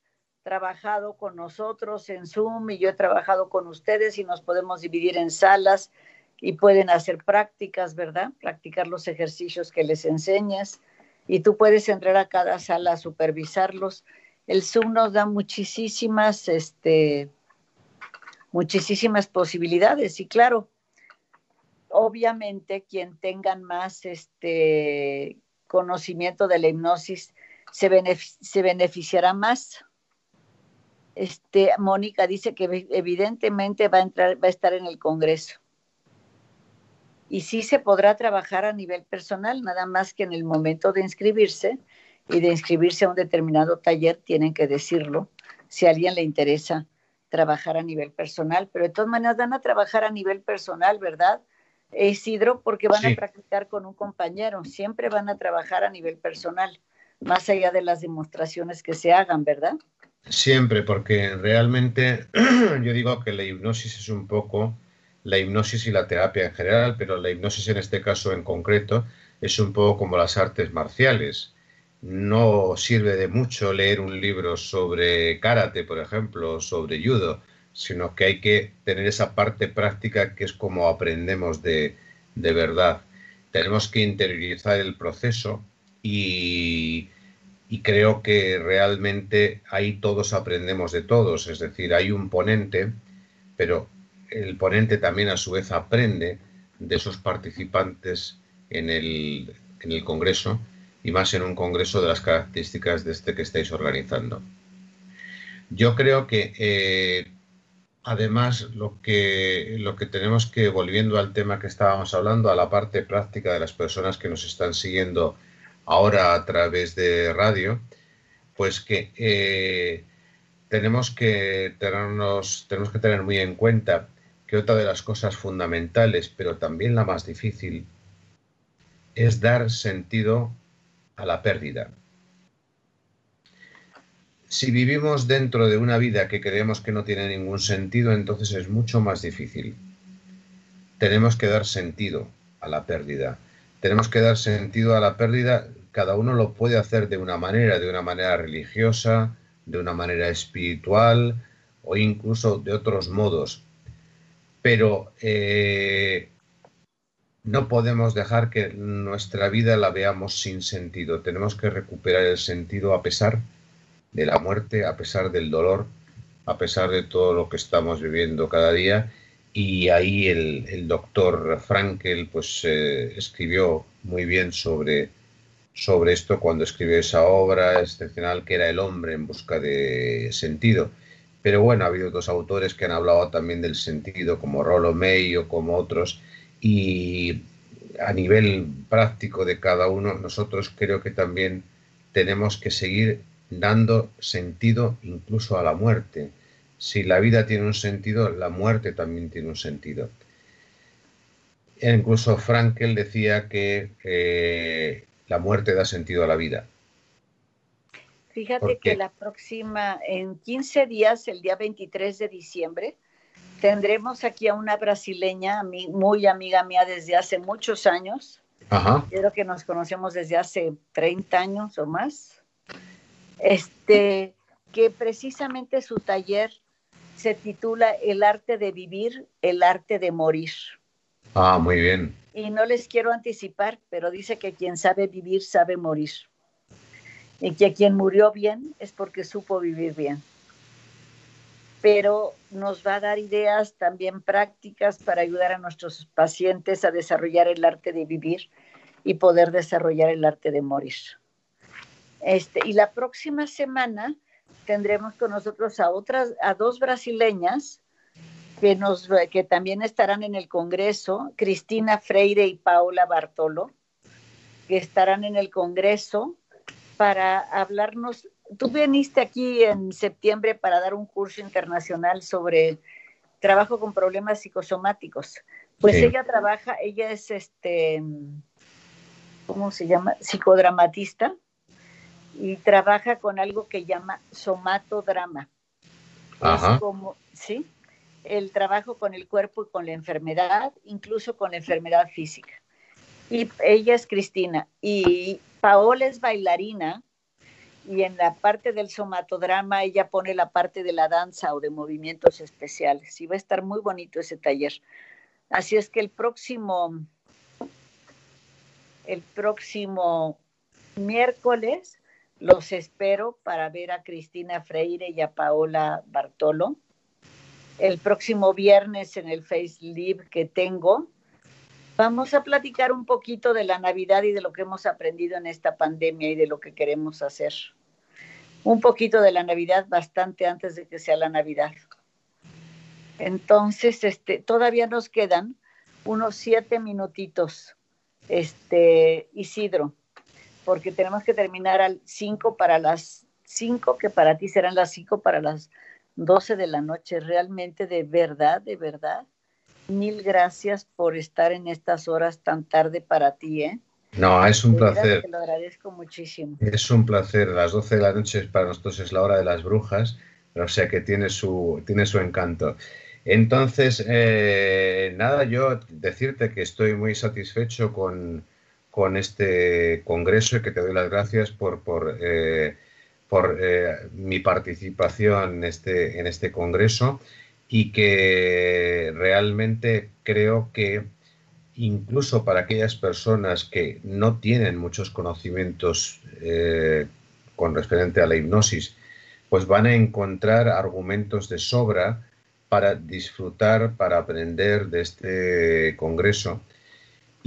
trabajado con nosotros en Zoom y yo he trabajado con ustedes y nos podemos dividir en salas y pueden hacer prácticas, ¿verdad? Practicar los ejercicios que les enseñas y tú puedes entrar a cada sala a supervisarlos. El Zoom nos da muchísimas este, muchísimas posibilidades y claro, obviamente quien tengan más este conocimiento de la hipnosis se, se beneficiará más. Este, Mónica dice que evidentemente va a entrar, va a estar en el Congreso. Y sí se podrá trabajar a nivel personal, nada más que en el momento de inscribirse y de inscribirse a un determinado taller tienen que decirlo si a alguien le interesa trabajar a nivel personal, pero de todas maneras van a trabajar a nivel personal, ¿verdad? Isidro, porque van a practicar con un compañero, siempre van a trabajar a nivel personal, más allá de las demostraciones que se hagan, ¿verdad? Siempre, porque realmente yo digo que la hipnosis es un poco la hipnosis y la terapia en general, pero la hipnosis en este caso en concreto es un poco como las artes marciales. No sirve de mucho leer un libro sobre karate, por ejemplo, sobre judo, sino que hay que tener esa parte práctica que es como aprendemos de, verdad. Tenemos que interiorizar el proceso y, y creo que realmente ahí todos aprendemos de todos, es decir, hay un ponente, pero el ponente también a su vez aprende de esos participantes en el, en el Congreso y más en un congreso de las características de este que estáis organizando. Yo creo que eh, además lo que, lo que tenemos que, volviendo al tema que estábamos hablando, a la parte práctica de las personas que nos están siguiendo ahora a través de radio, pues que eh, tenemos, que tenernos, tenemos que tener muy en cuenta que otra de las cosas fundamentales, pero también la más difícil, es dar sentido a la pérdida. Si vivimos dentro de una vida que creemos que no tiene ningún sentido, entonces es mucho más difícil. Tenemos que dar sentido a la pérdida. Tenemos que dar sentido a la pérdida. Cada uno lo puede hacer de una manera, de una manera religiosa, de una manera espiritual o incluso de otros modos. Pero eh, no podemos dejar que nuestra vida la veamos sin sentido. Tenemos que recuperar el sentido a pesar de la muerte, a pesar del dolor, a pesar de todo lo que estamos viviendo cada día. Y ahí el, doctor Frankel pues, eh, escribió muy bien sobre, sobre esto cuando escribió esa obra excepcional que era El hombre en busca de sentido. Pero bueno, ha habido otros autores que han hablado también del sentido, como Rollo May o como otros, y a nivel práctico de cada uno, nosotros creo que también tenemos que seguir dando sentido incluso a la muerte. Si la vida tiene un sentido, la muerte también tiene un sentido. incluso Frankel decía que eh, la muerte da sentido a la vida. Fíjate que la próxima, en 15 días, el día 23 de diciembre, tendremos aquí a una brasileña, muy amiga mía desde hace muchos años. Ajá. Creo que nos conocemos desde hace 30 años o más este, que precisamente su taller se titula El arte de vivir, el arte de morir. Ah, muy bien. Y no les quiero anticipar, pero dice que quien sabe vivir sabe morir. Y que quien murió bien es porque supo vivir bien. Pero nos va a dar ideas también prácticas para ayudar a nuestros pacientes a desarrollar el arte de vivir y poder desarrollar el arte de morir. Este, y la próxima semana tendremos con nosotros a otras, a dos brasileñas que, nos, que también estarán en el Congreso, Cristina Freire y Paula Bartolo, que estarán en el Congreso para hablarnos. Tú viniste aquí en septiembre para dar un curso internacional sobre trabajo con problemas psicosomáticos. Pues ella trabaja, ella es este, ¿cómo se llama? Psicodramatista y trabaja con algo que llama somatodrama. Ajá. Es como, ¿sí? El trabajo con el cuerpo y con la enfermedad, incluso con la enfermedad física. Y ella es Cristina. Y Paola es bailarina y en la parte del somatodrama ella pone la parte de la danza o de movimientos especiales. Y va a estar muy bonito ese taller. Así es que el próximo, el próximo miércoles los espero para ver a Cristina Freire y a Paola Bartolo. El próximo viernes en el Face Live que tengo, vamos a platicar un poquito de la Navidad y de lo que hemos aprendido en esta pandemia y de lo que queremos hacer. Un poquito de la Navidad bastante antes de que sea la Navidad. Entonces, este, todavía nos quedan unos siete minutitos, este, Isidro porque tenemos que terminar al 5 para las 5, que para ti serán las 5 para las 12 de la noche. Realmente, de verdad, de verdad, mil gracias por estar en estas horas tan tarde para ti, ¿eh? No, es un placer. Te lo agradezco muchísimo. Es un placer. Las 12 de la noche para nosotros es la hora de las brujas, o sea que tiene su, tiene su encanto. Entonces, eh, nada, yo decirte que estoy muy satisfecho con, con este congreso y que te doy las gracias por, por, eh, eh, mi participación en este, en este congreso y que realmente creo que incluso para aquellas personas que no tienen muchos conocimientos eh, con referente a la hipnosis, pues van a encontrar argumentos de sobra para disfrutar, para aprender de este congreso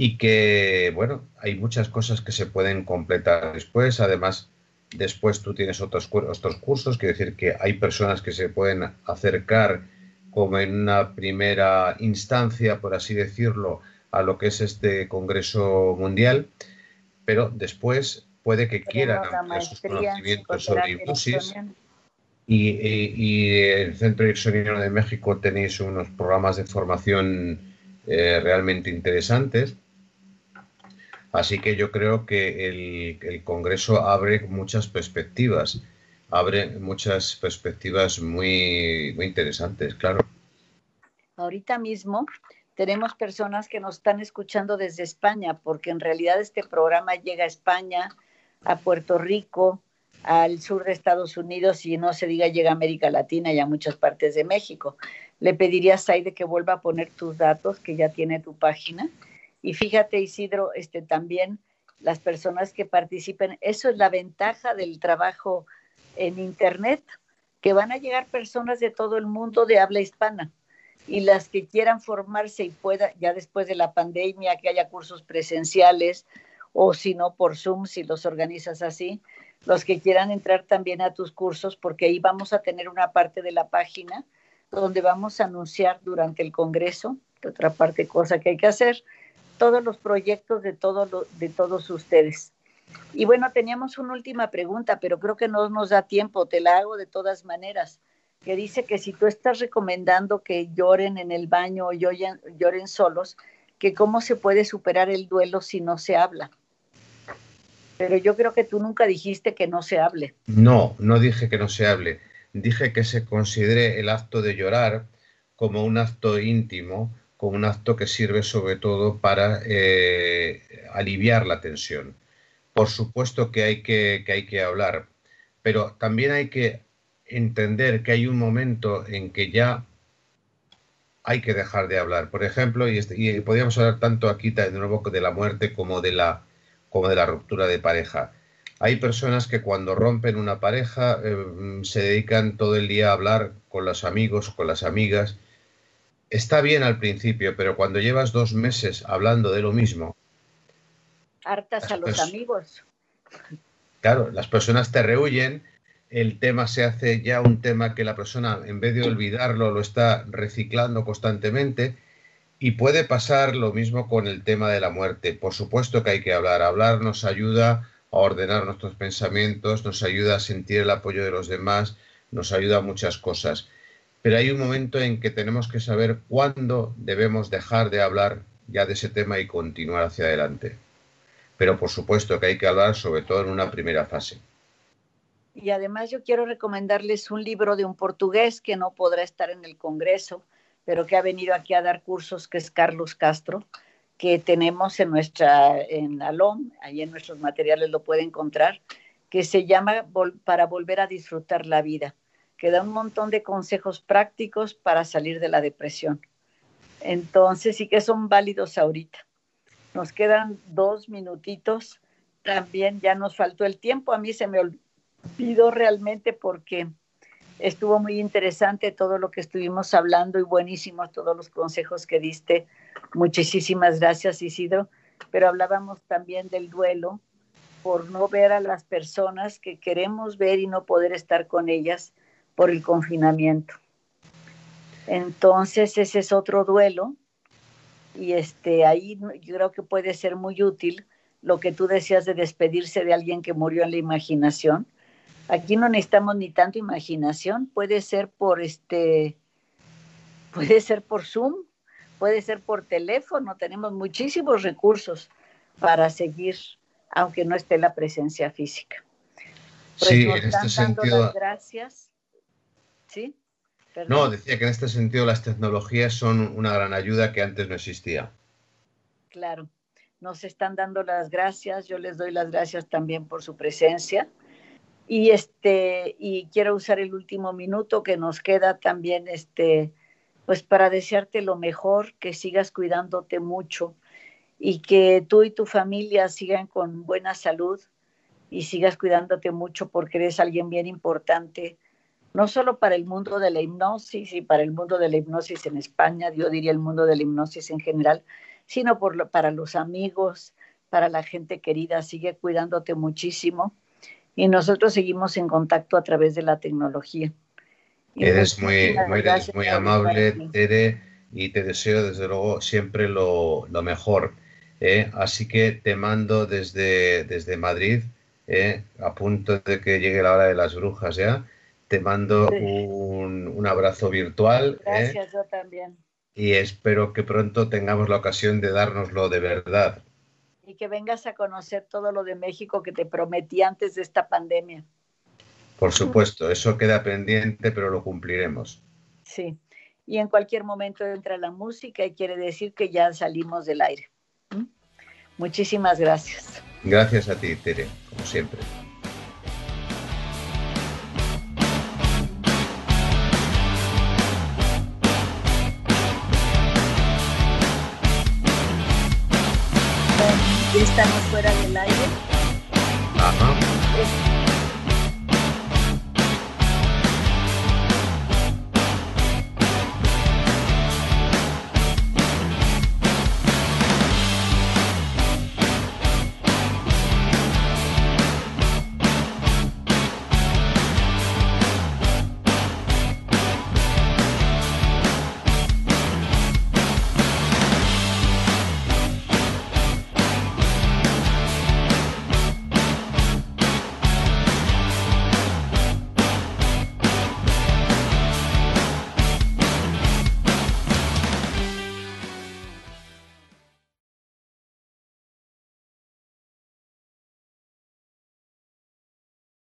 y que, bueno, hay muchas cosas que se pueden completar después. Además, después tú tienes otros, otros cursos, quiere decir que hay personas que se pueden acercar como en una primera instancia, por así decirlo, a lo que es este Congreso Mundial, pero después puede que quieran ampliar sus conocimientos sobre hipnosis. Y, en el Centro Ericksoniano de México tenéis unos programas de formación eh, realmente interesantes. Así que yo creo que el, Congreso abre muchas perspectivas, abre muchas perspectivas muy, muy interesantes, claro. Ahorita mismo tenemos personas que nos están escuchando desde España, porque en realidad este programa llega a España, a Puerto Rico, al sur de Estados Unidos y no se diga llega a América Latina y a muchas partes de México. Le pediría a Saide que vuelva a poner tus datos, que ya tiene tu página. Y fíjate, Isidro, este, también las personas que participen, eso es la ventaja del trabajo en Internet, que van a llegar personas de todo el mundo de habla hispana y las que quieran formarse y pueda, ya después de la pandemia, que haya cursos presenciales o si no por Zoom, si los organizas así, los que quieran entrar también a tus cursos, porque ahí vamos a tener una parte de la página donde vamos a anunciar durante el Congreso, otra parte, cosa que hay que hacer, todos los proyectos de, todo de todos ustedes. Y bueno, teníamos una última pregunta, pero creo que no nos da tiempo, te la hago de todas maneras que dice que si tú estás recomendando que lloren en el baño o lloren, lloren solos, que cómo se puede superar el duelo si no se habla. Pero yo creo que tú nunca dijiste que no se hable. No, no dije que no se hable. Dije que se considere el acto de llorar como un acto íntimo, como un acto que sirve sobre todo para eh, aliviar la tensión. Por supuesto que hay que, que hay que hablar, pero también hay que entender que hay un momento en que ya hay que dejar de hablar. Por ejemplo, y, este, podríamos hablar tanto aquí de nuevo de la muerte como de la, como de la ruptura de pareja. Hay personas que cuando rompen una pareja eh, se dedican todo el día a hablar con los amigos, con las amigas. Está bien al principio, pero cuando llevas dos meses hablando de lo mismo. Hartas a los amigos. Claro, las personas te rehuyen el tema se hace ya un tema que la persona, en vez de olvidarlo, lo está reciclando constantemente. Y puede pasar lo mismo con el tema de la muerte. Por supuesto que hay que hablar. Hablar nos ayuda a ordenar nuestros pensamientos, nos ayuda a sentir el apoyo de los demás, nos ayuda a muchas cosas. Pero hay un momento en que tenemos que saber cuándo debemos dejar de hablar ya de ese tema y continuar hacia adelante. Pero por supuesto que hay que hablar sobre todo en una primera fase. Y además yo quiero recomendarles un libro de un portugués que no podrá estar en el Congreso, pero que ha venido aquí a dar cursos, que es Carlos Castro, que tenemos en nuestra, en Alom, ahí en nuestros materiales lo puede encontrar, que se llama Para volver a disfrutar la vida, que da un montón de consejos prácticos para salir de la depresión. Entonces sí que son válidos ahorita. Nos quedan dos minutitos. También ya nos faltó el tiempo. A mí se me olvidó realmente porque estuvo muy interesante todo lo que estuvimos hablando y buenísimos todos los consejos que diste. Muchísimas gracias, Isidro. Pero hablábamos también del duelo por no ver a las personas que queremos ver y no poder estar con ellas por el confinamiento. Entonces, ese es otro duelo y este ahí yo creo que puede ser muy útil lo que tú decías de despedirse de alguien que murió en la imaginación, Aquí no necesitamos ni tanto imaginación, puede ser por este, puede ser por Zoom, puede ser por teléfono, tenemos muchísimos recursos para seguir, aunque no esté la presencia física. Pues sí, en este sentido. gracias. ¿Sí? No, decía que en este sentido las tecnologías son una gran ayuda que antes no existía. Claro, nos están dando las gracias, yo les doy las gracias también por su presencia y este, y quiero usar el último minuto que nos queda también, este, pues para desearte lo mejor, que sigas cuidándote mucho y que tú y tu familia sigan con buena salud y sigas cuidándote mucho porque eres alguien bien importante, no solo para el mundo de la hipnosis y para el mundo de la hipnosis en España, yo diría el mundo de la hipnosis en general, sino por, para los amigos, para la gente querida, sigue cuidándote muchísimo y nosotros seguimos en contacto a través de la tecnología. eres muy, muy, amable, Tere, y te deseo desde luego siempre lo, mejor. ¿eh? Así que te mando desde, desde Madrid, ¿eh? a punto de que llegue la hora de las brujas ya. Te mando un, abrazo virtual. ¿eh? Gracias, yo también. Y espero que pronto tengamos la ocasión de dárnoslo de verdad. Y que vengas a conocer todo lo de México que te prometí antes de esta pandemia. Por supuesto, eso queda pendiente, pero lo cumpliremos. Sí, y en cualquier momento entra la música y quiere decir que ya salimos del aire. ¿Mm? Muchísimas gracias. Gracias a ti, Tere, como siempre. Estamos fuera del aire. Ajá.